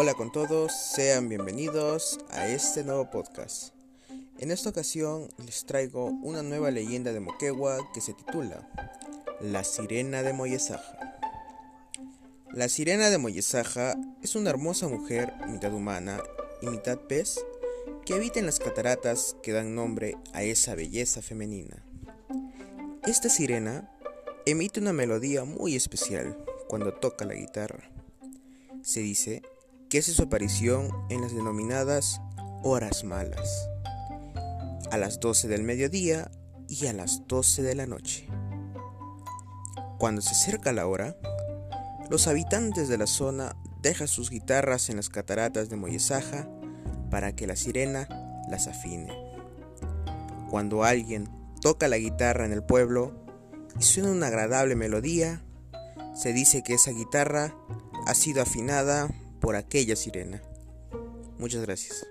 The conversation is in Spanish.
Hola con todos, sean bienvenidos a este nuevo podcast. En esta ocasión les traigo una nueva leyenda de Moquegua que se titula La Sirena de Moyesaja. La Sirena de Moyesaja es una hermosa mujer, mitad humana y mitad pez, que habita en las cataratas que dan nombre a esa belleza femenina. Esta sirena emite una melodía muy especial cuando toca la guitarra. Se dice que hace su aparición en las denominadas horas malas, a las 12 del mediodía y a las 12 de la noche. Cuando se acerca la hora, los habitantes de la zona dejan sus guitarras en las cataratas de Moyesaja para que la sirena las afine. Cuando alguien toca la guitarra en el pueblo y suena una agradable melodía, se dice que esa guitarra ha sido afinada por aquella sirena. Muchas gracias.